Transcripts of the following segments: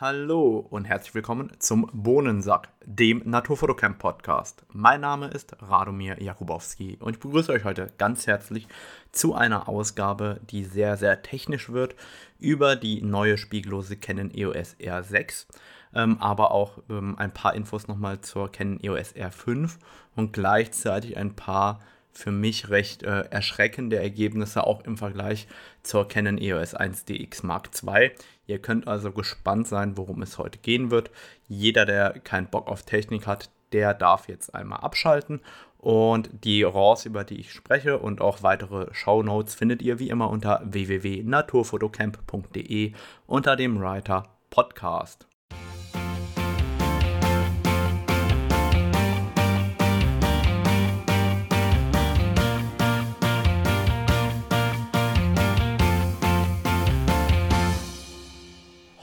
Hallo und herzlich willkommen zum Bohnensack, dem Naturfotocamp Podcast. Mein Name ist Radomir Jakubowski und ich begrüße euch heute ganz herzlich zu einer Ausgabe, die sehr, sehr technisch wird, über die neue spiegellose Canon EOS R6, ähm, aber auch ähm, ein paar Infos nochmal zur Canon EOS R5 und gleichzeitig ein paar für mich recht äh, erschreckende Ergebnisse auch im Vergleich zur Canon EOS 1DX Mark II. Ihr könnt also gespannt sein, worum es heute gehen wird. Jeder, der keinen Bock auf Technik hat, der darf jetzt einmal abschalten. Und die RAWs, über die ich spreche und auch weitere Show Notes findet ihr wie immer unter www.naturfotocamp.de unter dem Writer Podcast.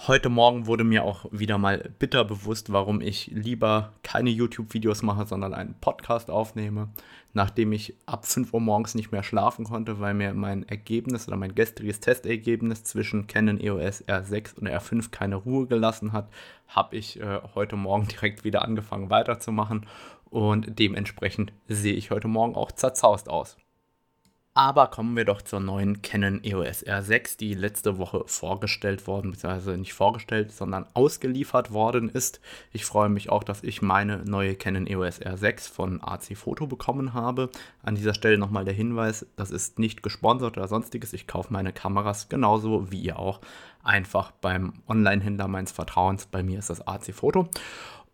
Heute Morgen wurde mir auch wieder mal bitter bewusst, warum ich lieber keine YouTube-Videos mache, sondern einen Podcast aufnehme, nachdem ich ab 5 Uhr morgens nicht mehr schlafen konnte, weil mir mein Ergebnis oder mein gestriges Testergebnis zwischen Canon EOS R6 und R5 keine Ruhe gelassen hat, habe ich äh, heute Morgen direkt wieder angefangen weiterzumachen und dementsprechend sehe ich heute Morgen auch zerzaust aus. Aber kommen wir doch zur neuen Canon EOS R6, die letzte Woche vorgestellt worden, beziehungsweise nicht vorgestellt, sondern ausgeliefert worden ist. Ich freue mich auch, dass ich meine neue Canon EOS R6 von AC Photo bekommen habe. An dieser Stelle nochmal der Hinweis, das ist nicht gesponsert oder sonstiges. Ich kaufe meine Kameras genauso wie ihr auch einfach beim Online-Händler meines Vertrauens. Bei mir ist das AC Photo.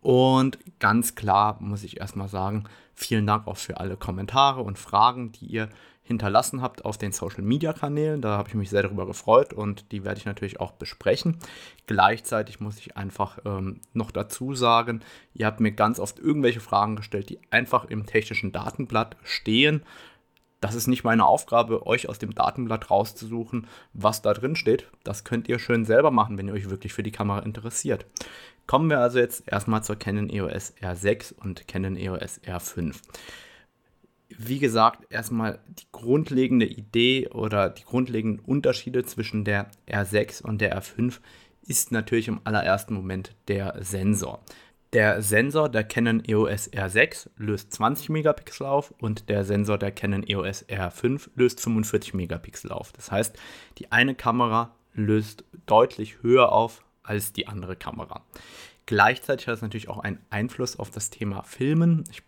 Und ganz klar muss ich erstmal sagen, vielen Dank auch für alle Kommentare und Fragen, die ihr hinterlassen habt auf den Social Media Kanälen. Da habe ich mich sehr darüber gefreut und die werde ich natürlich auch besprechen. Gleichzeitig muss ich einfach ähm, noch dazu sagen, ihr habt mir ganz oft irgendwelche Fragen gestellt, die einfach im technischen Datenblatt stehen. Das ist nicht meine Aufgabe, euch aus dem Datenblatt rauszusuchen, was da drin steht. Das könnt ihr schön selber machen, wenn ihr euch wirklich für die Kamera interessiert. Kommen wir also jetzt erstmal zur Canon EOS R6 und Canon EOS R5 wie gesagt, erstmal die grundlegende Idee oder die grundlegenden Unterschiede zwischen der R6 und der R5 ist natürlich im allerersten Moment der Sensor. Der Sensor der Canon EOS R6 löst 20 Megapixel auf und der Sensor der Canon EOS R5 löst 45 Megapixel auf. Das heißt, die eine Kamera löst deutlich höher auf als die andere Kamera. Gleichzeitig hat es natürlich auch einen Einfluss auf das Thema Filmen. Ich,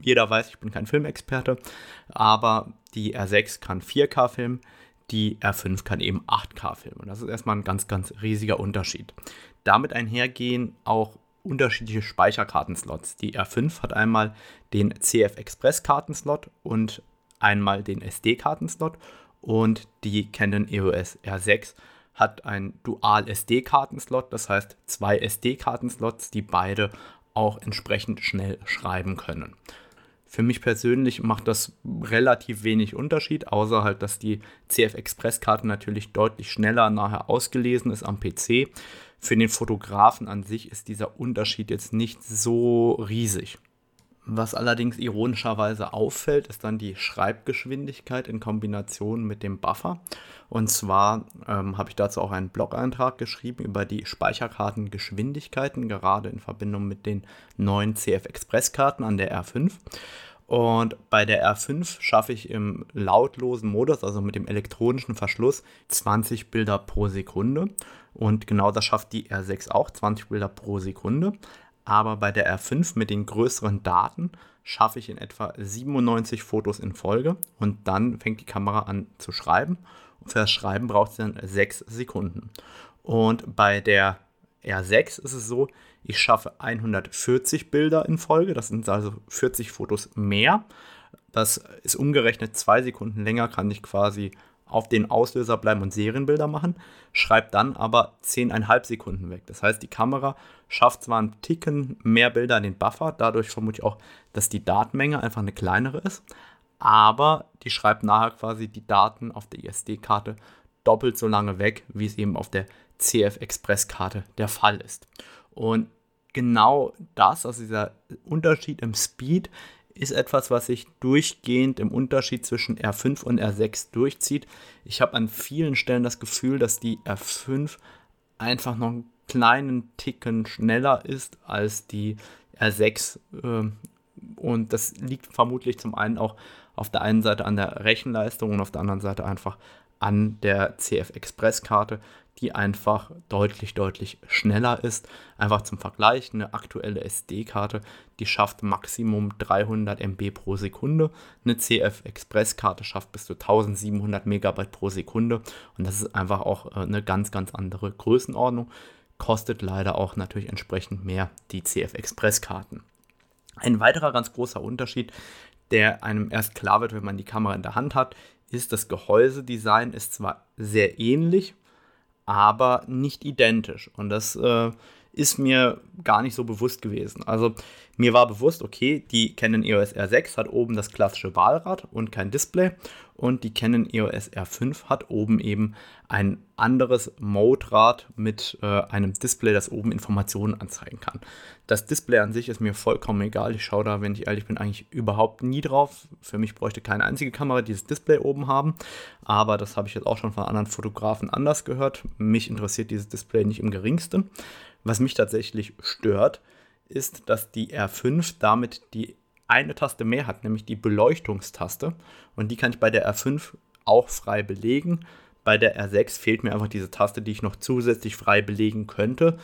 jeder weiß, ich bin kein Filmexperte, aber die R6 kann 4K filmen, die R5 kann eben 8K filmen. Und das ist erstmal ein ganz, ganz riesiger Unterschied. Damit einhergehen auch unterschiedliche Speicherkartenslots. Die R5 hat einmal den CF Express Kartenslot und einmal den SD-Kartenslot und die Canon EOS R6 hat ein Dual-SD-Kartenslot, das heißt zwei SD-Kartenslots, die beide auch entsprechend schnell schreiben können. Für mich persönlich macht das relativ wenig Unterschied, außer halt, dass die CF Express-Karte natürlich deutlich schneller nachher ausgelesen ist am PC. Für den Fotografen an sich ist dieser Unterschied jetzt nicht so riesig. Was allerdings ironischerweise auffällt, ist dann die Schreibgeschwindigkeit in Kombination mit dem Buffer. Und zwar ähm, habe ich dazu auch einen Blog-Eintrag geschrieben über die Speicherkartengeschwindigkeiten, gerade in Verbindung mit den neuen CF Express-Karten an der R5. Und bei der R5 schaffe ich im lautlosen Modus, also mit dem elektronischen Verschluss, 20 Bilder pro Sekunde. Und genau das schafft die R6 auch, 20 Bilder pro Sekunde aber bei der R5 mit den größeren Daten schaffe ich in etwa 97 Fotos in Folge und dann fängt die Kamera an zu schreiben. Und für das Schreiben braucht es dann 6 Sekunden. Und bei der R6 ist es so, ich schaffe 140 Bilder in Folge, das sind also 40 Fotos mehr. Das ist umgerechnet 2 Sekunden länger, kann ich quasi auf den Auslöser bleiben und Serienbilder machen, schreibt dann aber 10,5 Sekunden weg. Das heißt, die Kamera schafft zwar einen Ticken mehr Bilder in den Buffer, dadurch vermute ich auch, dass die Datenmenge einfach eine kleinere ist, aber die schreibt nachher quasi die Daten auf der ISD-Karte doppelt so lange weg, wie es eben auf der CF Express-Karte der Fall ist. Und genau das, also dieser Unterschied im Speed, ist etwas, was sich durchgehend im Unterschied zwischen R5 und R6 durchzieht. Ich habe an vielen Stellen das Gefühl, dass die R5 einfach noch ein kleinen Ticken schneller ist als die R6. Äh, und das liegt vermutlich zum einen auch auf der einen Seite an der Rechenleistung und auf der anderen Seite einfach an der CF Express Karte, die einfach deutlich, deutlich schneller ist. Einfach zum Vergleich, eine aktuelle SD-Karte, die schafft Maximum 300 MB pro Sekunde. Eine CF Express-Karte schafft bis zu 1700 Megabyte pro Sekunde. Und das ist einfach auch äh, eine ganz, ganz andere Größenordnung. Kostet leider auch natürlich entsprechend mehr die CF Express-Karten. Ein weiterer ganz großer Unterschied, der einem erst klar wird, wenn man die Kamera in der Hand hat, ist, das Gehäusedesign ist zwar sehr ähnlich, aber nicht identisch. Und das äh, ist mir gar nicht so bewusst gewesen. Also mir war bewusst, okay, die Canon EOS R6 hat oben das klassische Wahlrad und kein Display und die Canon EOS R5 hat oben eben ein anderes Mode-Rad mit äh, einem Display, das oben Informationen anzeigen kann. Das Display an sich ist mir vollkommen egal. Ich schaue da, wenn ich ehrlich bin, eigentlich überhaupt nie drauf. Für mich bräuchte keine einzige Kamera dieses Display oben haben. Aber das habe ich jetzt auch schon von anderen Fotografen anders gehört. Mich interessiert dieses Display nicht im geringsten. Was mich tatsächlich stört, ist, dass die R5 damit die eine Taste mehr hat, nämlich die Beleuchtungstaste. Und die kann ich bei der R5 auch frei belegen. Bei der R6 fehlt mir einfach diese Taste, die ich noch zusätzlich frei belegen könnte.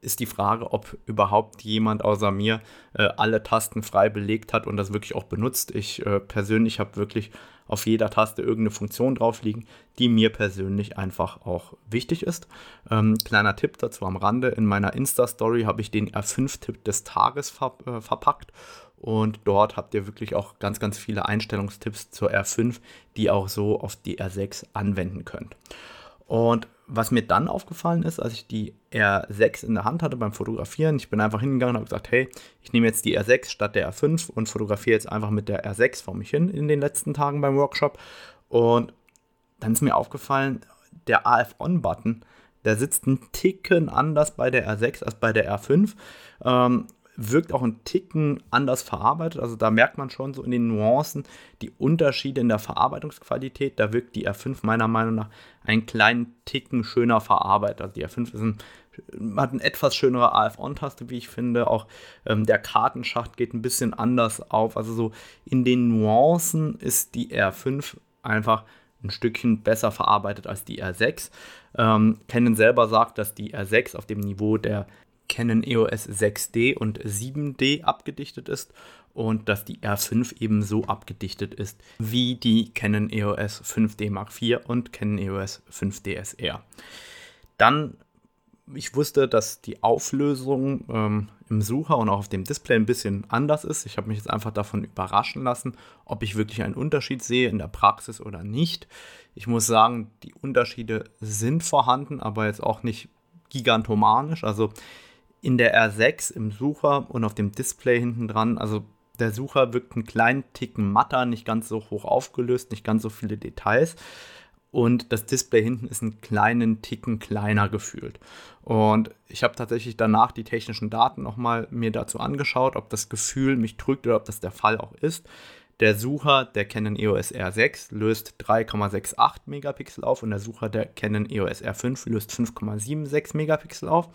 Ist die Frage, ob überhaupt jemand außer mir äh, alle Tasten frei belegt hat und das wirklich auch benutzt. Ich äh, persönlich habe wirklich auf jeder Taste irgendeine Funktion drauf liegen, die mir persönlich einfach auch wichtig ist. Ähm, kleiner Tipp dazu am Rande: In meiner Insta-Story habe ich den R5-Tipp des Tages ver äh, verpackt und dort habt ihr wirklich auch ganz, ganz viele Einstellungstipps zur R5, die auch so auf die R6 anwenden könnt. Und was mir dann aufgefallen ist, als ich die R6 in der Hand hatte beim Fotografieren, ich bin einfach hingegangen und habe gesagt, hey, ich nehme jetzt die R6 statt der R5 und fotografiere jetzt einfach mit der R6 vor mich hin in den letzten Tagen beim Workshop. Und dann ist mir aufgefallen, der AF-On-Button, der sitzt einen Ticken anders bei der R6 als bei der R5. Ähm, wirkt auch ein Ticken anders verarbeitet. Also da merkt man schon so in den Nuancen die Unterschiede in der Verarbeitungsqualität. Da wirkt die R5 meiner Meinung nach einen kleinen Ticken schöner verarbeitet. Also die R5 ist ein, hat eine etwas schönere AF-On-Taste, wie ich finde. Auch ähm, der Kartenschacht geht ein bisschen anders auf. Also so in den Nuancen ist die R5 einfach ein Stückchen besser verarbeitet als die R6. Ähm, Canon selber sagt, dass die R6 auf dem Niveau der Canon EOS 6D und 7D abgedichtet ist und dass die R5 ebenso abgedichtet ist wie die Canon EOS 5D Mark IV und Canon EOS 5D SR. Dann, ich wusste, dass die Auflösung ähm, im Sucher und auch auf dem Display ein bisschen anders ist. Ich habe mich jetzt einfach davon überraschen lassen, ob ich wirklich einen Unterschied sehe in der Praxis oder nicht. Ich muss sagen, die Unterschiede sind vorhanden, aber jetzt auch nicht gigantomanisch. Also in der R6 im Sucher und auf dem Display hinten dran, also der Sucher wirkt einen kleinen Ticken matter, nicht ganz so hoch aufgelöst, nicht ganz so viele Details. Und das Display hinten ist einen kleinen Ticken kleiner gefühlt. Und ich habe tatsächlich danach die technischen Daten nochmal mir dazu angeschaut, ob das Gefühl mich trügt oder ob das der Fall auch ist. Der Sucher der Canon EOS R6 löst 3,68 Megapixel auf und der Sucher der Canon EOS R5 löst 5,76 Megapixel auf.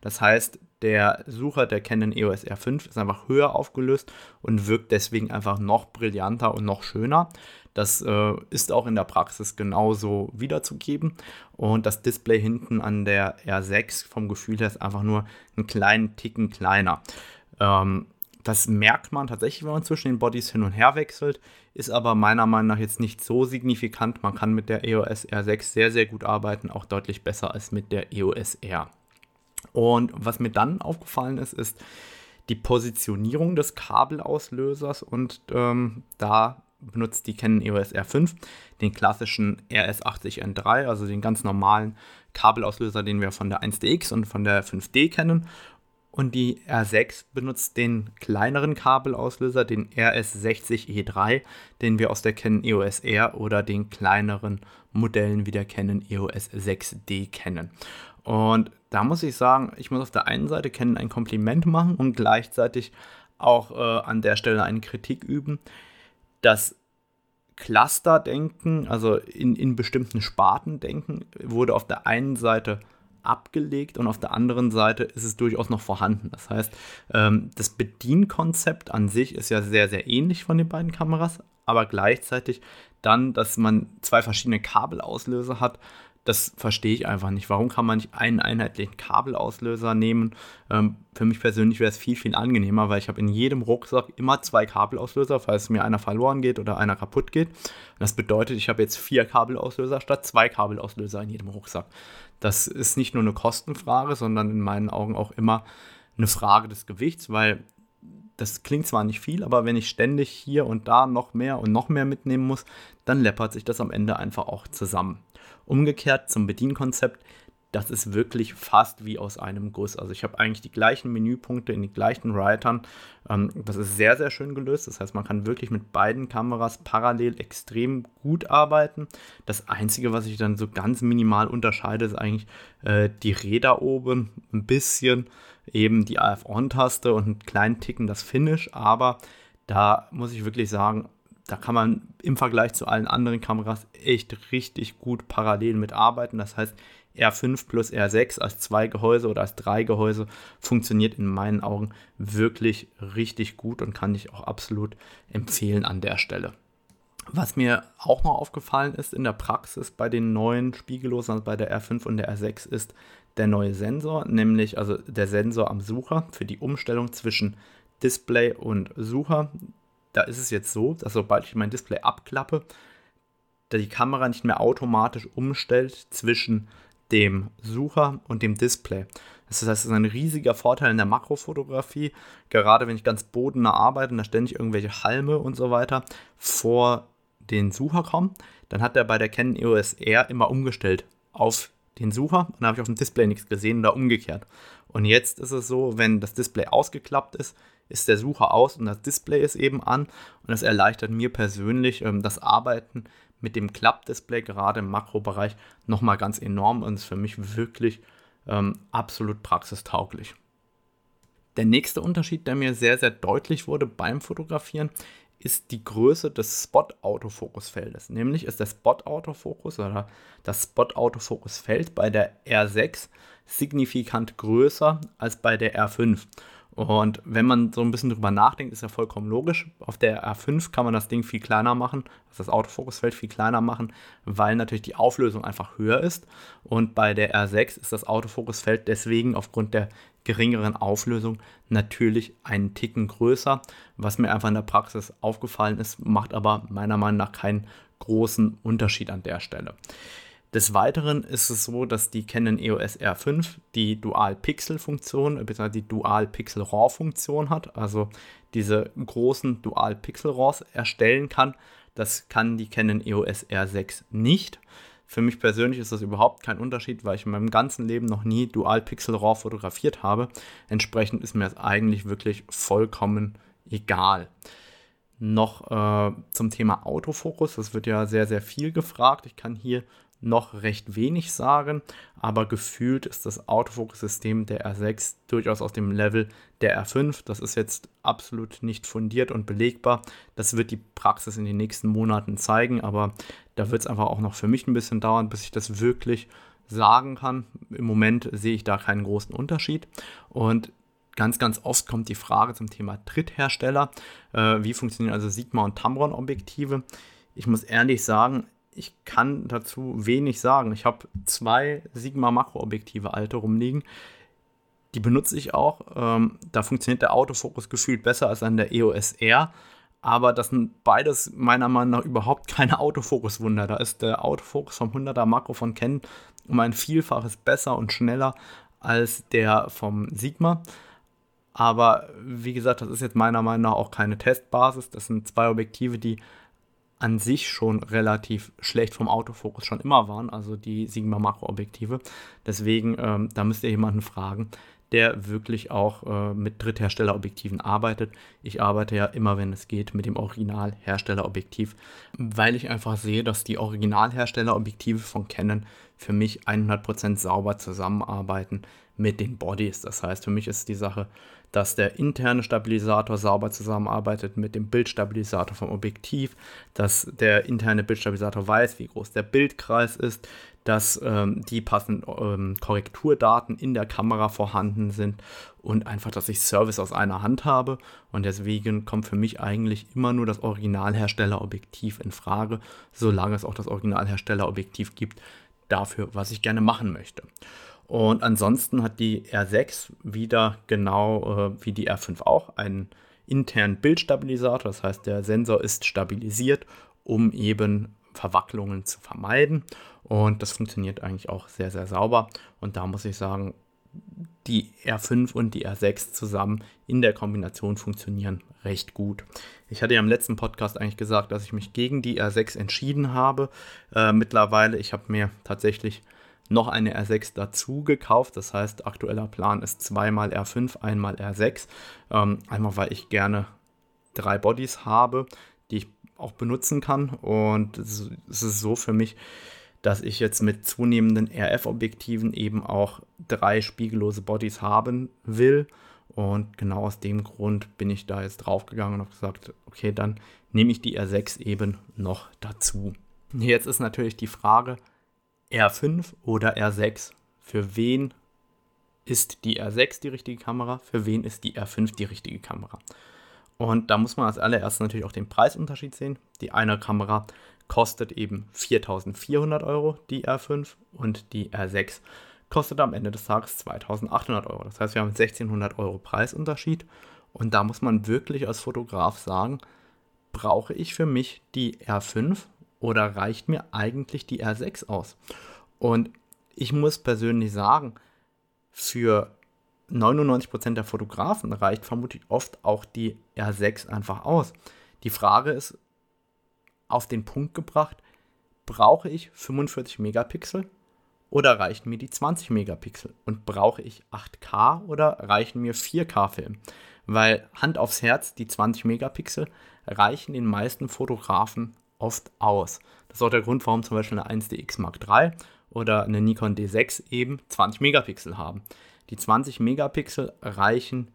Das heißt, der Sucher der Canon EOS R5 ist einfach höher aufgelöst und wirkt deswegen einfach noch brillanter und noch schöner. Das äh, ist auch in der Praxis genauso wiederzugeben. Und das Display hinten an der R6 vom Gefühl her ist einfach nur einen kleinen Ticken kleiner. Ähm, das merkt man tatsächlich, wenn man zwischen den Bodies hin und her wechselt, ist aber meiner Meinung nach jetzt nicht so signifikant. Man kann mit der EOS R6 sehr, sehr gut arbeiten, auch deutlich besser als mit der EOS R. Und was mir dann aufgefallen ist, ist die Positionierung des Kabelauslösers und ähm, da benutzt die Canon EOS R5 den klassischen RS80N3, also den ganz normalen Kabelauslöser, den wir von der 1DX und von der 5D kennen und die R6 benutzt den kleineren Kabelauslöser, den RS60E3, den wir aus der Canon EOS R oder den kleineren Modellen wie der Canon EOS 6D kennen. Und da muss ich sagen, ich muss auf der einen Seite Canon ein Kompliment machen und gleichzeitig auch äh, an der Stelle eine Kritik üben. Das Cluster-Denken, also in, in bestimmten Sparten denken, wurde auf der einen Seite abgelegt und auf der anderen Seite ist es durchaus noch vorhanden. Das heißt, ähm, das Bedienkonzept an sich ist ja sehr, sehr ähnlich von den beiden Kameras, aber gleichzeitig dann, dass man zwei verschiedene Kabelauslöser hat, das verstehe ich einfach nicht. Warum kann man nicht einen einheitlichen Kabelauslöser nehmen? Ähm, für mich persönlich wäre es viel, viel angenehmer, weil ich habe in jedem Rucksack immer zwei Kabelauslöser, falls mir einer verloren geht oder einer kaputt geht. Das bedeutet, ich habe jetzt vier Kabelauslöser statt zwei Kabelauslöser in jedem Rucksack. Das ist nicht nur eine Kostenfrage, sondern in meinen Augen auch immer eine Frage des Gewichts, weil das klingt zwar nicht viel, aber wenn ich ständig hier und da noch mehr und noch mehr mitnehmen muss, dann läppert sich das am Ende einfach auch zusammen. Umgekehrt zum Bedienkonzept, das ist wirklich fast wie aus einem Guss. Also ich habe eigentlich die gleichen Menüpunkte in den gleichen Writern. Ähm, das ist sehr, sehr schön gelöst. Das heißt, man kann wirklich mit beiden Kameras parallel extrem gut arbeiten. Das Einzige, was sich dann so ganz minimal unterscheidet, ist eigentlich äh, die Räder oben ein bisschen, eben die AF-On-Taste und einen kleinen Ticken das Finish. Aber da muss ich wirklich sagen, da kann man im Vergleich zu allen anderen Kameras echt richtig gut parallel mitarbeiten. Das heißt, R5 plus R6 als zwei Gehäuse oder als drei Gehäuse funktioniert in meinen Augen wirklich richtig gut und kann ich auch absolut empfehlen an der Stelle. Was mir auch noch aufgefallen ist in der Praxis bei den neuen Spiegellosen, also bei der R5 und der R6, ist der neue Sensor, nämlich also der Sensor am Sucher für die Umstellung zwischen Display und Sucher da ist es jetzt so, dass sobald ich mein Display abklappe, die Kamera nicht mehr automatisch umstellt zwischen dem Sucher und dem Display. Das heißt, es ist ein riesiger Vorteil in der Makrofotografie, gerade wenn ich ganz bodennah arbeite und da ständig irgendwelche Halme und so weiter vor den Sucher kommen, dann hat er bei der Canon EOS R immer umgestellt auf den Sucher und dann habe ich auf dem Display nichts gesehen oder umgekehrt. Und jetzt ist es so, wenn das Display ausgeklappt ist, ist der Sucher aus und das Display ist eben an. Und das erleichtert mir persönlich ähm, das Arbeiten mit dem Klappdisplay, gerade im Makrobereich, nochmal ganz enorm und ist für mich wirklich ähm, absolut praxistauglich. Der nächste Unterschied, der mir sehr, sehr deutlich wurde beim Fotografieren, ist die Größe des Spot-Autofokusfeldes. Nämlich ist der Spot-Autofokus oder das Spot-Autofokusfeld bei der R6 signifikant größer als bei der R5. Und wenn man so ein bisschen drüber nachdenkt, ist ja vollkommen logisch. Auf der R5 kann man das Ding viel kleiner machen, also das Autofokusfeld viel kleiner machen, weil natürlich die Auflösung einfach höher ist. Und bei der R6 ist das Autofokusfeld deswegen aufgrund der geringeren Auflösung natürlich einen Ticken größer. Was mir einfach in der Praxis aufgefallen ist, macht aber meiner Meinung nach keinen großen Unterschied an der Stelle. Des Weiteren ist es so, dass die Canon EOS R5 die Dual-Pixel-Funktion, bzw. die Dual-Pixel-RAW-Funktion hat, also diese großen Dual-Pixel-RAWs erstellen kann. Das kann die Canon EOS R6 nicht. Für mich persönlich ist das überhaupt kein Unterschied, weil ich in meinem ganzen Leben noch nie Dual-Pixel RAW fotografiert habe. Entsprechend ist mir das eigentlich wirklich vollkommen egal. Noch äh, zum Thema Autofokus, das wird ja sehr, sehr viel gefragt. Ich kann hier noch recht wenig sagen, aber gefühlt ist das Autofokus-System der R6 durchaus aus dem Level der R5. Das ist jetzt absolut nicht fundiert und belegbar. Das wird die Praxis in den nächsten Monaten zeigen, aber da wird es einfach auch noch für mich ein bisschen dauern, bis ich das wirklich sagen kann. Im Moment sehe ich da keinen großen Unterschied und Ganz, ganz oft kommt die Frage zum Thema Dritthersteller. Äh, wie funktionieren also Sigma und Tamron Objektive? Ich muss ehrlich sagen, ich kann dazu wenig sagen. Ich habe zwei Sigma Makroobjektive alte rumliegen. Die benutze ich auch. Ähm, da funktioniert der Autofokus gefühlt besser als an der EOS R. Aber das sind beides meiner Meinung nach überhaupt keine Autofokuswunder. Da ist der Autofokus vom 100er Makro von Canon um ein Vielfaches besser und schneller als der vom Sigma. Aber wie gesagt, das ist jetzt meiner Meinung nach auch keine Testbasis. Das sind zwei Objektive, die an sich schon relativ schlecht vom Autofokus schon immer waren, also die Sigma Makroobjektive. Deswegen, ähm, da müsst ihr jemanden fragen, der wirklich auch äh, mit Drittherstellerobjektiven arbeitet. Ich arbeite ja immer, wenn es geht, mit dem Originalherstellerobjektiv, weil ich einfach sehe, dass die Originalherstellerobjektive von Canon für mich 100% sauber zusammenarbeiten mit den Bodies. Das heißt, für mich ist die Sache dass der interne Stabilisator sauber zusammenarbeitet mit dem Bildstabilisator vom Objektiv, dass der interne Bildstabilisator weiß, wie groß der Bildkreis ist, dass ähm, die passenden ähm, Korrekturdaten in der Kamera vorhanden sind und einfach, dass ich Service aus einer Hand habe. Und deswegen kommt für mich eigentlich immer nur das Originalherstellerobjektiv in Frage, solange es auch das Originalherstellerobjektiv gibt, dafür, was ich gerne machen möchte. Und ansonsten hat die R6 wieder genau äh, wie die R5 auch einen internen Bildstabilisator. Das heißt, der Sensor ist stabilisiert, um eben Verwacklungen zu vermeiden. Und das funktioniert eigentlich auch sehr, sehr sauber. Und da muss ich sagen, die R5 und die R6 zusammen in der Kombination funktionieren recht gut. Ich hatte ja im letzten Podcast eigentlich gesagt, dass ich mich gegen die R6 entschieden habe. Äh, mittlerweile, ich habe mir tatsächlich noch eine R6 dazu gekauft. Das heißt, aktueller Plan ist zweimal R5, einmal R6. Ähm, einmal, weil ich gerne drei Bodies habe, die ich auch benutzen kann. Und es ist so für mich, dass ich jetzt mit zunehmenden RF-Objektiven eben auch drei spiegellose Bodies haben will. Und genau aus dem Grund bin ich da jetzt draufgegangen und habe gesagt, okay, dann nehme ich die R6 eben noch dazu. Jetzt ist natürlich die Frage, R5 oder R6. Für wen ist die R6 die richtige Kamera? Für wen ist die R5 die richtige Kamera? Und da muss man als allererstes natürlich auch den Preisunterschied sehen. Die eine Kamera kostet eben 4400 Euro, die R5, und die R6 kostet am Ende des Tages 2800 Euro. Das heißt, wir haben 1600 Euro Preisunterschied. Und da muss man wirklich als Fotograf sagen, brauche ich für mich die R5 oder reicht mir eigentlich die R6 aus? Und ich muss persönlich sagen, für 99% der Fotografen reicht vermutlich oft auch die R6 einfach aus. Die Frage ist auf den Punkt gebracht, brauche ich 45 Megapixel oder reichen mir die 20 Megapixel? Und brauche ich 8K oder reichen mir 4K-Film? Weil Hand aufs Herz, die 20 Megapixel reichen den meisten Fotografen oft aus. Das ist auch der Grund, warum zum Beispiel eine 1DX Mark III oder eine Nikon D6 eben 20 Megapixel haben. Die 20 Megapixel reichen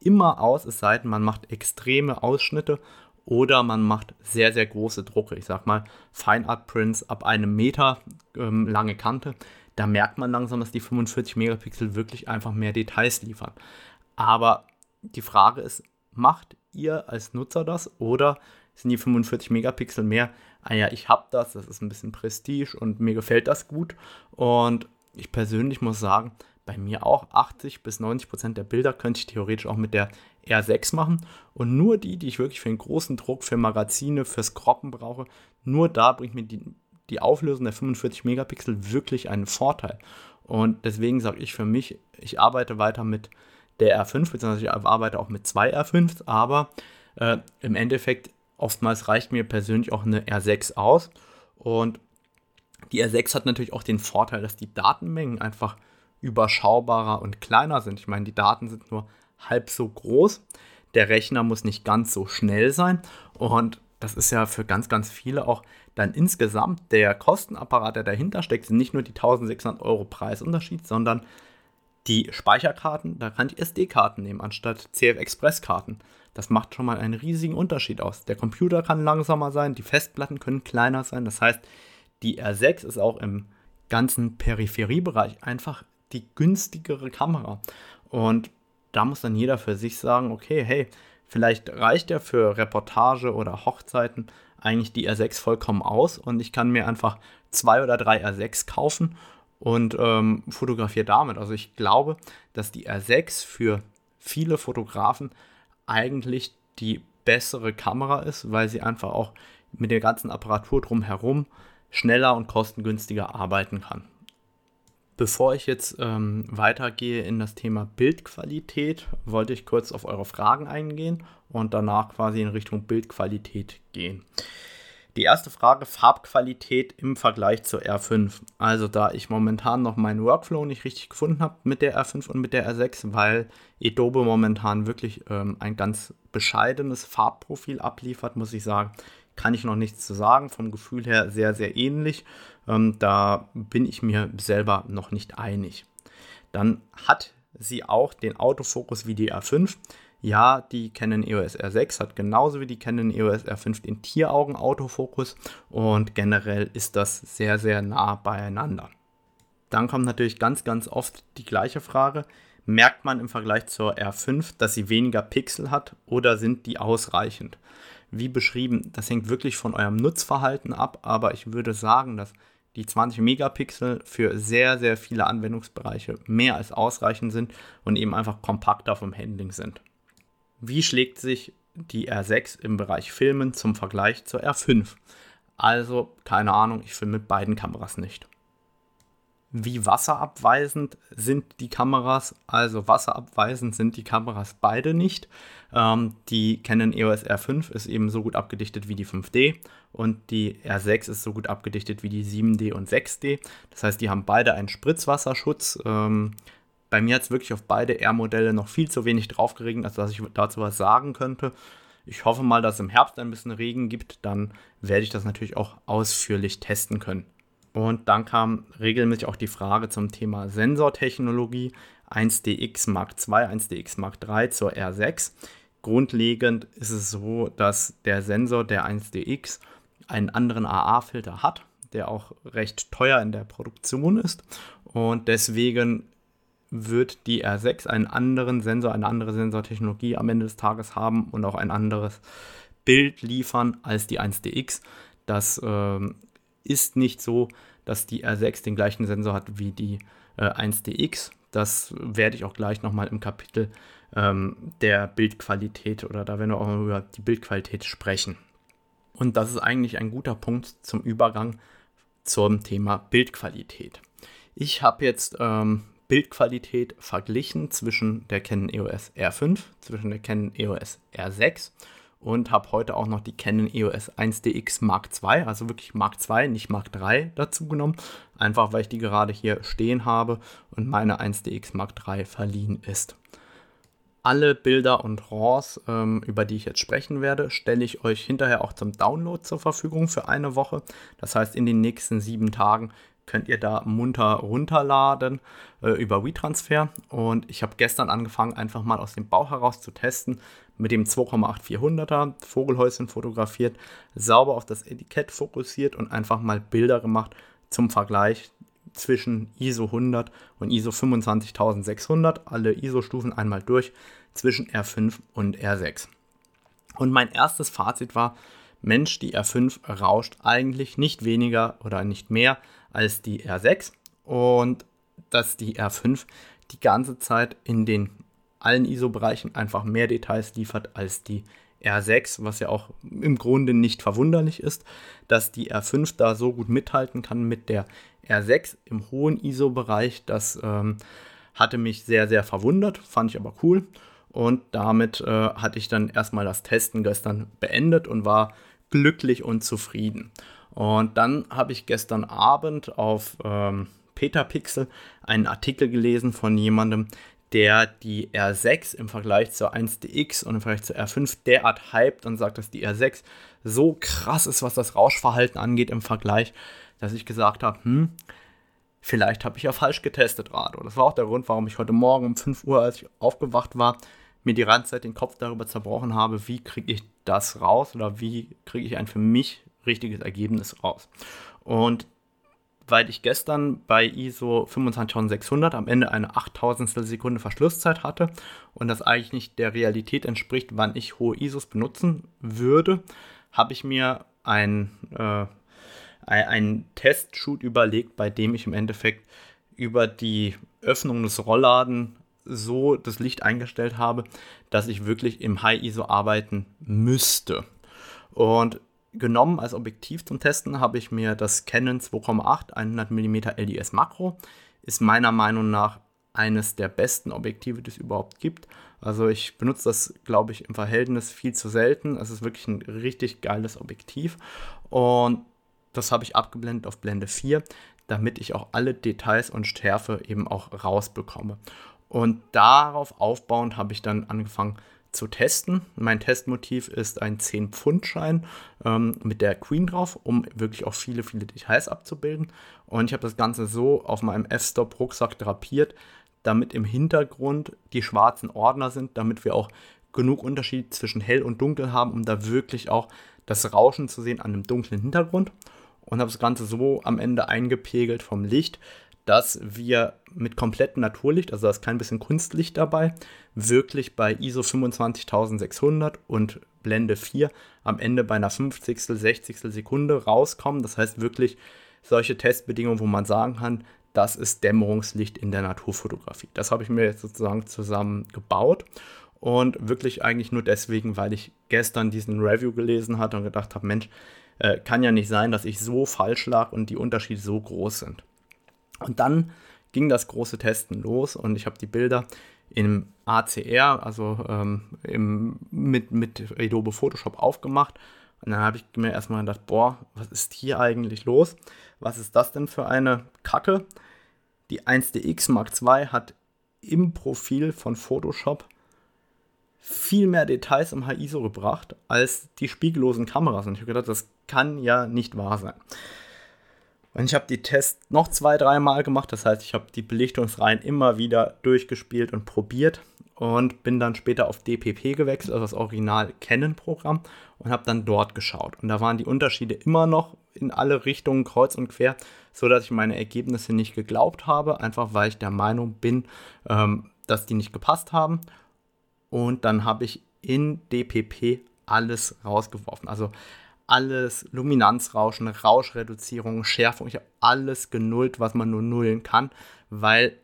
immer aus, es sei denn, man macht extreme Ausschnitte oder man macht sehr, sehr große Drucke. Ich sag mal, Fine Art Prints ab einem Meter ähm, lange Kante. Da merkt man langsam, dass die 45 Megapixel wirklich einfach mehr Details liefern. Aber die Frage ist, macht ihr als Nutzer das oder sind die 45 Megapixel mehr? Ah ja, ich habe das, das ist ein bisschen Prestige und mir gefällt das gut. Und ich persönlich muss sagen, bei mir auch 80 bis 90 Prozent der Bilder könnte ich theoretisch auch mit der R6 machen. Und nur die, die ich wirklich für den großen Druck, für Magazine, fürs Kroppen brauche, nur da bringt mir die, die Auflösung der 45 Megapixel wirklich einen Vorteil. Und deswegen sage ich für mich, ich arbeite weiter mit der R5, beziehungsweise ich arbeite auch mit zwei R5s, aber äh, im Endeffekt oftmals reicht mir persönlich auch eine R6 aus. Und die R6 hat natürlich auch den Vorteil, dass die Datenmengen einfach überschaubarer und kleiner sind. Ich meine, die Daten sind nur halb so groß. Der Rechner muss nicht ganz so schnell sein. Und das ist ja für ganz, ganz viele auch dann insgesamt der Kostenapparat, der dahinter steckt, sind nicht nur die 1600 Euro Preisunterschied, sondern die Speicherkarten, da kann ich SD-Karten nehmen anstatt CF-Express-Karten. Das macht schon mal einen riesigen Unterschied aus. Der Computer kann langsamer sein, die Festplatten können kleiner sein. Das heißt, die R6 ist auch im ganzen Peripheriebereich einfach die günstigere Kamera. Und da muss dann jeder für sich sagen, okay, hey, vielleicht reicht ja für Reportage oder Hochzeiten eigentlich die R6 vollkommen aus und ich kann mir einfach zwei oder drei R6 kaufen und ähm, fotografiere damit. Also ich glaube, dass die R6 für viele Fotografen eigentlich die bessere Kamera ist, weil sie einfach auch mit der ganzen Apparatur drumherum schneller und kostengünstiger arbeiten kann. Bevor ich jetzt ähm, weitergehe in das Thema Bildqualität, wollte ich kurz auf eure Fragen eingehen und danach quasi in Richtung Bildqualität gehen. Die erste Frage, Farbqualität im Vergleich zur R5. Also da ich momentan noch meinen Workflow nicht richtig gefunden habe mit der R5 und mit der R6, weil Adobe momentan wirklich ähm, ein ganz bescheidenes Farbprofil abliefert, muss ich sagen, kann ich noch nichts zu sagen. Vom Gefühl her sehr, sehr ähnlich. Ähm, da bin ich mir selber noch nicht einig. Dann hat sie auch den Autofokus wie die R5. Ja, die Canon EOS R6 hat genauso wie die Canon EOS R5 den Tieraugen-Autofokus und generell ist das sehr, sehr nah beieinander. Dann kommt natürlich ganz, ganz oft die gleiche Frage. Merkt man im Vergleich zur R5, dass sie weniger Pixel hat oder sind die ausreichend? Wie beschrieben, das hängt wirklich von eurem Nutzverhalten ab, aber ich würde sagen, dass die 20 Megapixel für sehr, sehr viele Anwendungsbereiche mehr als ausreichend sind und eben einfach kompakter vom Handling sind. Wie schlägt sich die R6 im Bereich Filmen zum Vergleich zur R5? Also, keine Ahnung, ich filme mit beiden Kameras nicht. Wie wasserabweisend sind die Kameras? Also wasserabweisend sind die Kameras beide nicht. Ähm, die Canon EOS R5 ist eben so gut abgedichtet wie die 5D und die R6 ist so gut abgedichtet wie die 7D und 6D. Das heißt, die haben beide einen Spritzwasserschutz. Ähm, bei mir hat es wirklich auf beide R-Modelle noch viel zu wenig drauf geregnet, als dass ich dazu was sagen könnte. Ich hoffe mal, dass es im Herbst ein bisschen Regen gibt. Dann werde ich das natürlich auch ausführlich testen können. Und dann kam regelmäßig auch die Frage zum Thema Sensortechnologie 1DX Mark II, 1DX Mark III zur R6. Grundlegend ist es so, dass der Sensor der 1DX einen anderen AA-Filter hat, der auch recht teuer in der Produktion ist. Und deswegen wird die R6 einen anderen Sensor, eine andere Sensortechnologie am Ende des Tages haben und auch ein anderes Bild liefern als die 1DX. Das ähm, ist nicht so, dass die R6 den gleichen Sensor hat wie die äh, 1DX. Das werde ich auch gleich nochmal im Kapitel ähm, der Bildqualität oder da werden wir auch über die Bildqualität sprechen. Und das ist eigentlich ein guter Punkt zum Übergang zum Thema Bildqualität. Ich habe jetzt ähm, Bildqualität verglichen zwischen der Canon EOS R5, zwischen der Canon EOS R6 und habe heute auch noch die Canon EOS 1DX Mark II, also wirklich Mark II, nicht Mark III dazu genommen, einfach weil ich die gerade hier stehen habe und meine 1DX Mark III verliehen ist. Alle Bilder und RAWs, ähm, über die ich jetzt sprechen werde, stelle ich euch hinterher auch zum Download zur Verfügung für eine Woche. Das heißt, in den nächsten sieben Tagen könnt ihr da munter runterladen äh, über WeTransfer. Und ich habe gestern angefangen, einfach mal aus dem Bauch heraus zu testen, mit dem 2,8400er Vogelhäuschen fotografiert, sauber auf das Etikett fokussiert und einfach mal Bilder gemacht zum Vergleich zwischen ISO 100 und ISO 25600, alle ISO-Stufen einmal durch, zwischen R5 und R6. Und mein erstes Fazit war, Mensch, die R5 rauscht eigentlich nicht weniger oder nicht mehr als die R6 und dass die R5 die ganze Zeit in den allen ISO-Bereichen einfach mehr Details liefert als die R6, was ja auch im Grunde nicht verwunderlich ist, dass die R5 da so gut mithalten kann mit der R6 im hohen ISO-Bereich. Das ähm, hatte mich sehr, sehr verwundert, fand ich aber cool. Und damit äh, hatte ich dann erstmal das Testen gestern beendet und war glücklich und zufrieden. Und dann habe ich gestern Abend auf ähm, Petapixel einen Artikel gelesen von jemandem, der die R6 im Vergleich zur 1DX und im Vergleich zur R5 derart hypt und sagt, dass die R6 so krass ist, was das Rauschverhalten angeht im Vergleich, dass ich gesagt habe, hm, vielleicht habe ich ja falsch getestet gerade. Und das war auch der Grund, warum ich heute Morgen um 5 Uhr, als ich aufgewacht war, mir die ganze Zeit den Kopf darüber zerbrochen habe, wie kriege ich das raus oder wie kriege ich ein für mich richtiges Ergebnis raus. Und weil ich gestern bei ISO 25600 am Ende eine 8000 Sekunde Verschlusszeit hatte und das eigentlich nicht der Realität entspricht, wann ich hohe ISOs benutzen würde, habe ich mir ein, äh, einen Testshoot überlegt, bei dem ich im Endeffekt über die Öffnung des Rollladen so das Licht eingestellt habe, dass ich wirklich im High ISO arbeiten müsste. Und genommen als Objektiv zum Testen habe ich mir das Canon 2,8 100mm LDS Makro. Ist meiner Meinung nach eines der besten Objektive, die es überhaupt gibt. Also ich benutze das, glaube ich, im Verhältnis viel zu selten. Es ist wirklich ein richtig geiles Objektiv. Und das habe ich abgeblendet auf Blende 4, damit ich auch alle Details und Schärfe eben auch rausbekomme. Und darauf aufbauend habe ich dann angefangen, zu testen. Mein Testmotiv ist ein 10-Pfund-Schein ähm, mit der Queen drauf, um wirklich auch viele, viele Details abzubilden. Und ich habe das Ganze so auf meinem F-Stop-Rucksack drapiert, damit im Hintergrund die schwarzen Ordner sind, damit wir auch genug Unterschied zwischen hell und dunkel haben, um da wirklich auch das Rauschen zu sehen an einem dunklen Hintergrund. Und habe das Ganze so am Ende eingepegelt vom Licht, dass wir mit komplettem Naturlicht, also da ist kein bisschen Kunstlicht dabei, wirklich bei ISO 25600 und Blende 4 am Ende bei einer 50. 60. Sekunde rauskommen. Das heißt wirklich solche Testbedingungen, wo man sagen kann, das ist Dämmerungslicht in der Naturfotografie. Das habe ich mir jetzt sozusagen zusammen gebaut und wirklich eigentlich nur deswegen, weil ich gestern diesen Review gelesen hatte und gedacht habe, Mensch, äh, kann ja nicht sein, dass ich so falsch lag und die Unterschiede so groß sind. Und dann ging das große Testen los und ich habe die Bilder im ACR, also ähm, im, mit, mit Adobe Photoshop aufgemacht. Und dann habe ich mir erstmal gedacht, boah, was ist hier eigentlich los? Was ist das denn für eine Kacke? Die 1DX Mark II hat im Profil von Photoshop viel mehr Details im HISO gebracht als die spiegellosen Kameras. Und ich habe gedacht, das kann ja nicht wahr sein. Und ich habe die Tests noch zwei, dreimal gemacht. Das heißt, ich habe die Belichtungsreihen immer wieder durchgespielt und probiert und bin dann später auf DPP gewechselt, also das Original Canon-Programm, und habe dann dort geschaut. Und da waren die Unterschiede immer noch in alle Richtungen kreuz und quer, sodass ich meine Ergebnisse nicht geglaubt habe, einfach weil ich der Meinung bin, ähm, dass die nicht gepasst haben. Und dann habe ich in DPP alles rausgeworfen. Also alles Luminanzrauschen, Rauschreduzierung, Schärfung. Ich habe alles genullt, was man nur nullen kann, weil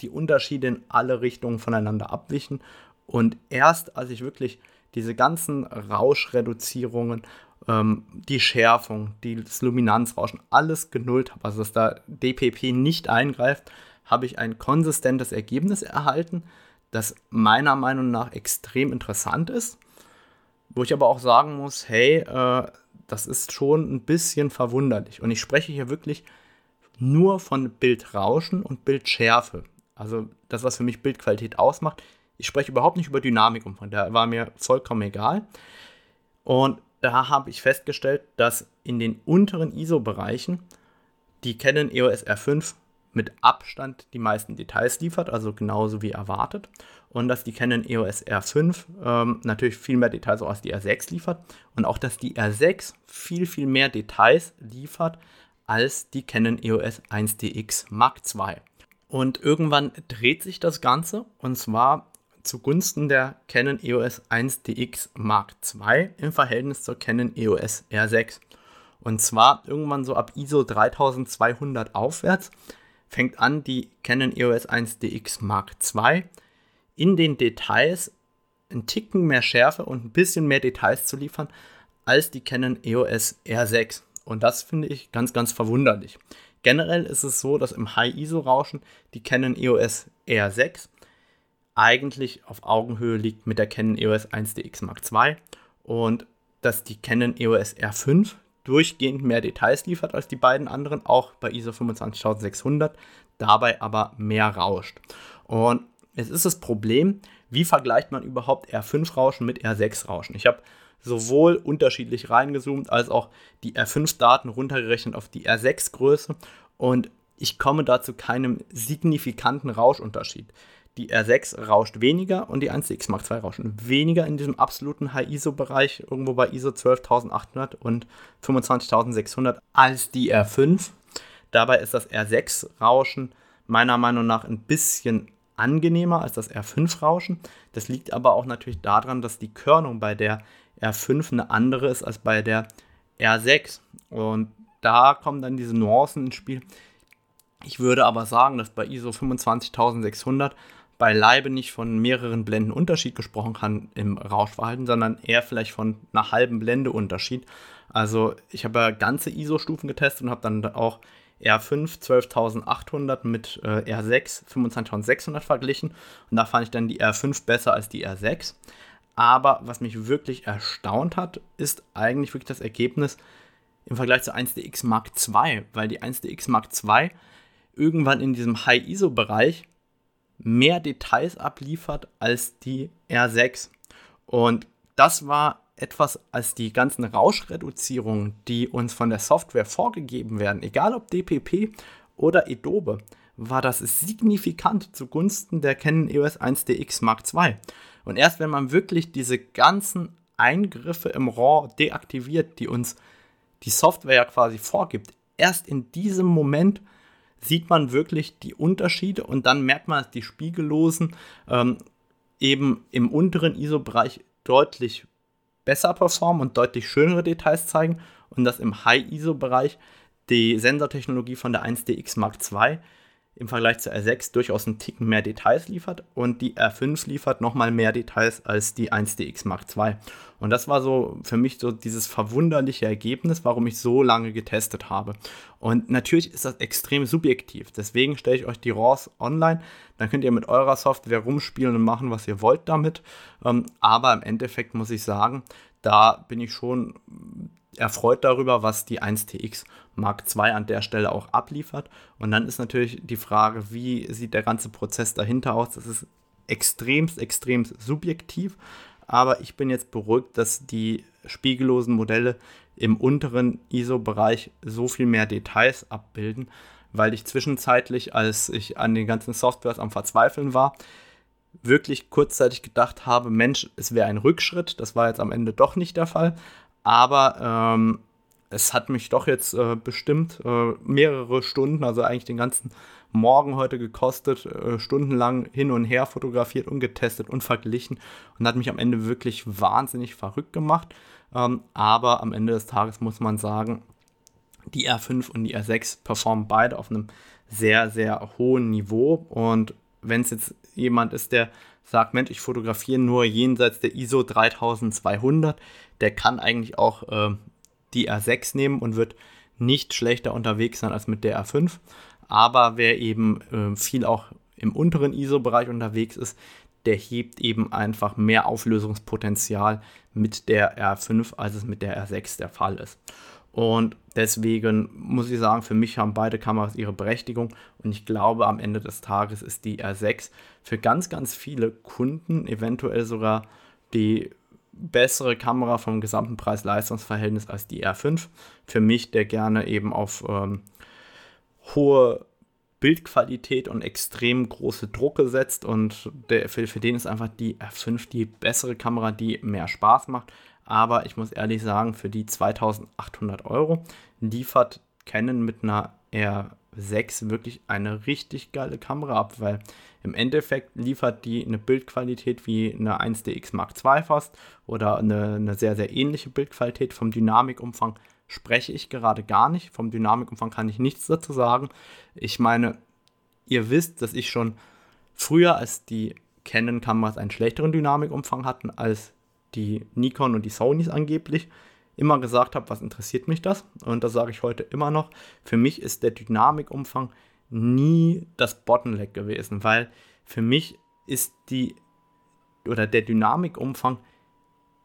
die Unterschiede in alle Richtungen voneinander abwichen. Und erst als ich wirklich diese ganzen Rauschreduzierungen, ähm, die Schärfung, das Luminanzrauschen, alles genullt habe, also dass da DPP nicht eingreift, habe ich ein konsistentes Ergebnis erhalten, das meiner Meinung nach extrem interessant ist. Wo ich aber auch sagen muss, hey, äh, das ist schon ein bisschen verwunderlich. Und ich spreche hier wirklich nur von Bildrauschen und Bildschärfe. Also das, was für mich Bildqualität ausmacht. Ich spreche überhaupt nicht über Dynamik und von der war mir vollkommen egal. Und da habe ich festgestellt, dass in den unteren ISO-Bereichen die Canon EOS R5 mit Abstand die meisten Details liefert, also genauso wie erwartet. Und dass die Canon EOS R5 ähm, natürlich viel mehr Details auch als die R6 liefert. Und auch, dass die R6 viel, viel mehr Details liefert als die Canon EOS 1DX Mark II. Und irgendwann dreht sich das Ganze und zwar zugunsten der Canon EOS 1DX Mark II im Verhältnis zur Canon EOS R6. Und zwar irgendwann so ab ISO 3200 aufwärts fängt an die Canon EOS 1DX Mark II in den Details einen Ticken mehr Schärfe und ein bisschen mehr Details zu liefern als die Canon EOS R6. Und das finde ich ganz, ganz verwunderlich. Generell ist es so, dass im High-ISO-Rauschen die Canon EOS R6 eigentlich auf Augenhöhe liegt mit der Canon EOS 1DX Mark II und dass die Canon EOS R5 durchgehend mehr Details liefert als die beiden anderen, auch bei ISO 25600, dabei aber mehr rauscht. Und es ist das Problem, wie vergleicht man überhaupt R5-Rauschen mit R6-Rauschen? Ich habe sowohl unterschiedlich reingezoomt als auch die R5-Daten runtergerechnet auf die R6-Größe und ich komme da zu keinem signifikanten Rauschunterschied. Die R6 rauscht weniger und die 1DX Mark II rauschen weniger in diesem absoluten High-ISO-Bereich, irgendwo bei ISO 12800 und 25600 als die R5. Dabei ist das R6-Rauschen meiner Meinung nach ein bisschen angenehmer als das R5-Rauschen. Das liegt aber auch natürlich daran, dass die Körnung bei der R5 eine andere ist als bei der R6. Und da kommen dann diese Nuancen ins Spiel. Ich würde aber sagen, dass bei ISO 25600 beileibe nicht von mehreren Blenden Unterschied gesprochen kann im Rauschverhalten, sondern eher vielleicht von einer halben Blende Unterschied. Also ich habe ja ganze ISO-Stufen getestet und habe dann auch R5 12800 mit äh, R6 25600 verglichen und da fand ich dann die R5 besser als die R6. Aber was mich wirklich erstaunt hat, ist eigentlich wirklich das Ergebnis im Vergleich zur 1DX Mark II, weil die 1DX Mark II irgendwann in diesem High-ISO-Bereich mehr Details abliefert als die R6. Und das war etwas als die ganzen Rauschreduzierungen, die uns von der Software vorgegeben werden, egal ob DPP oder Adobe, war das signifikant zugunsten der Canon EOS 1DX Mark II. Und erst wenn man wirklich diese ganzen Eingriffe im RAW deaktiviert, die uns die Software ja quasi vorgibt, erst in diesem Moment sieht man wirklich die Unterschiede und dann merkt man, dass die Spiegellosen ähm, eben im unteren ISO-Bereich deutlich besser performen und deutlich schönere Details zeigen und dass im High-ISO-Bereich die Sensortechnologie von der 1DX Mark II im Vergleich zur R6 durchaus einen Ticken mehr Details liefert und die R5 liefert nochmal mehr Details als die 1DX Mark II. Und das war so für mich so dieses verwunderliche Ergebnis, warum ich so lange getestet habe. Und natürlich ist das extrem subjektiv. Deswegen stelle ich euch die RAWs online. Dann könnt ihr mit eurer Software rumspielen und machen, was ihr wollt damit. Ähm, aber im Endeffekt muss ich sagen, da bin ich schon erfreut darüber, was die 1TX Mark II an der Stelle auch abliefert. Und dann ist natürlich die Frage, wie sieht der ganze Prozess dahinter aus? Das ist extremst, extremst subjektiv. Aber ich bin jetzt beruhigt, dass die spiegellosen Modelle im unteren ISO-Bereich so viel mehr Details abbilden, weil ich zwischenzeitlich, als ich an den ganzen Softwares am Verzweifeln war, wirklich kurzzeitig gedacht habe, Mensch, es wäre ein Rückschritt. Das war jetzt am Ende doch nicht der Fall. Aber ähm, es hat mich doch jetzt äh, bestimmt äh, mehrere Stunden, also eigentlich den ganzen Morgen heute gekostet, äh, stundenlang hin und her fotografiert und getestet und verglichen und hat mich am Ende wirklich wahnsinnig verrückt gemacht. Ähm, aber am Ende des Tages muss man sagen, die R5 und die R6 performen beide auf einem sehr, sehr hohen Niveau. Und wenn es jetzt jemand ist, der sagt, Mensch, ich fotografiere nur jenseits der ISO 3200, der kann eigentlich auch äh, die R6 nehmen und wird nicht schlechter unterwegs sein als mit der R5. Aber wer eben äh, viel auch im unteren ISO-Bereich unterwegs ist, der hebt eben einfach mehr Auflösungspotenzial mit der R5, als es mit der R6 der Fall ist. Und deswegen muss ich sagen, für mich haben beide Kameras ihre Berechtigung und ich glaube, am Ende des Tages ist die R6 für ganz, ganz viele Kunden eventuell sogar die bessere Kamera vom gesamten Preis-Leistungs-Verhältnis als die R5. Für mich, der gerne eben auf ähm, hohe Bildqualität und extrem große Drucke setzt und der, für, für den ist einfach die R5 die bessere Kamera, die mehr Spaß macht. Aber ich muss ehrlich sagen, für die 2800 Euro liefert Canon mit einer R6 wirklich eine richtig geile Kamera ab, weil im Endeffekt liefert die eine Bildqualität wie eine 1DX Mark II fast oder eine, eine sehr, sehr ähnliche Bildqualität. Vom Dynamikumfang spreche ich gerade gar nicht. Vom Dynamikumfang kann ich nichts dazu sagen. Ich meine, ihr wisst, dass ich schon früher, als die Canon-Kameras einen schlechteren Dynamikumfang hatten als die Nikon und die Sonys angeblich, immer gesagt habe, was interessiert mich das? Und das sage ich heute immer noch. Für mich ist der Dynamikumfang nie das Bottleneck gewesen, weil für mich ist die oder der Dynamikumfang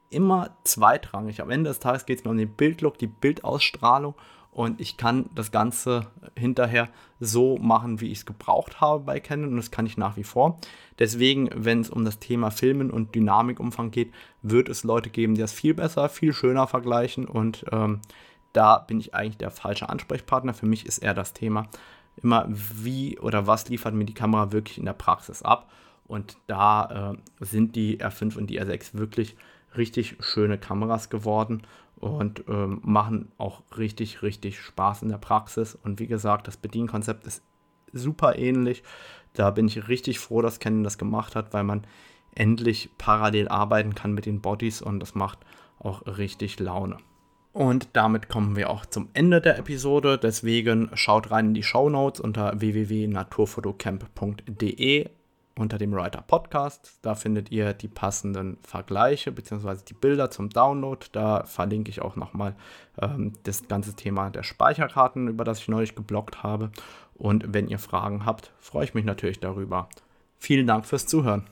immer zweitrangig. Am Ende des Tages geht es mir um den Bildlook, die Bildausstrahlung und ich kann das Ganze hinterher so machen, wie ich es gebraucht habe bei Canon und das kann ich nach wie vor. Deswegen, wenn es um das Thema Filmen und Dynamikumfang geht, wird es Leute geben, die das viel besser, viel schöner vergleichen und ähm, da bin ich eigentlich der falsche Ansprechpartner. Für mich ist eher das Thema, immer, wie oder was liefert mir die Kamera wirklich in der Praxis ab. Und da äh, sind die R5 und die R6 wirklich richtig schöne Kameras geworden und ähm, machen auch richtig, richtig Spaß in der Praxis. Und wie gesagt, das Bedienkonzept ist super ähnlich. Da bin ich richtig froh, dass Canon das gemacht hat, weil man endlich parallel arbeiten kann mit den Bodies und das macht auch richtig Laune. Und damit kommen wir auch zum Ende der Episode. Deswegen schaut rein in die Show Notes unter www.naturfotocamp.de unter dem Writer Podcast. Da findet ihr die passenden Vergleiche bzw. die Bilder zum Download. Da verlinke ich auch nochmal ähm, das ganze Thema der Speicherkarten, über das ich neulich geblockt habe. Und wenn ihr Fragen habt, freue ich mich natürlich darüber. Vielen Dank fürs Zuhören.